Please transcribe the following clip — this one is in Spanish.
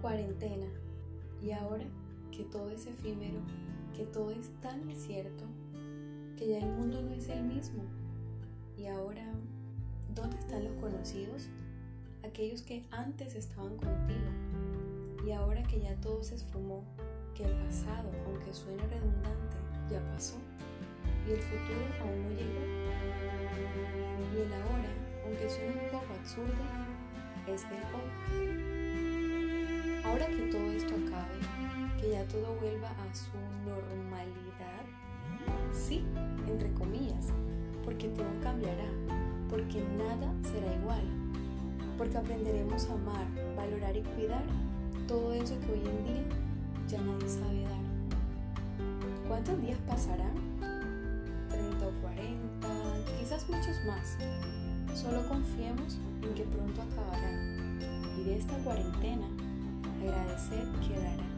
cuarentena y ahora que todo es efímero, que todo es tan incierto, que ya el mundo no es el mismo. Y ahora, ¿dónde están los conocidos? Aquellos que antes estaban contigo. Y ahora que ya todo se esfumó, que el pasado, aunque suene redundante, ya pasó. Y el futuro aún no llegó. Y el ahora, aunque suene un poco absurdo, es el hoy. Ahora que todo esto acabe, que ya todo vuelva a su normalidad, sí, entre comillas, porque todo cambiará, porque nada será igual, porque aprenderemos a amar, valorar y cuidar todo eso que hoy en día ya nadie sabe dar. ¿Cuántos días pasarán? 30 o 40, quizás muchos más. Solo confiemos en que pronto acabarán y de esta cuarentena agradecer quedará.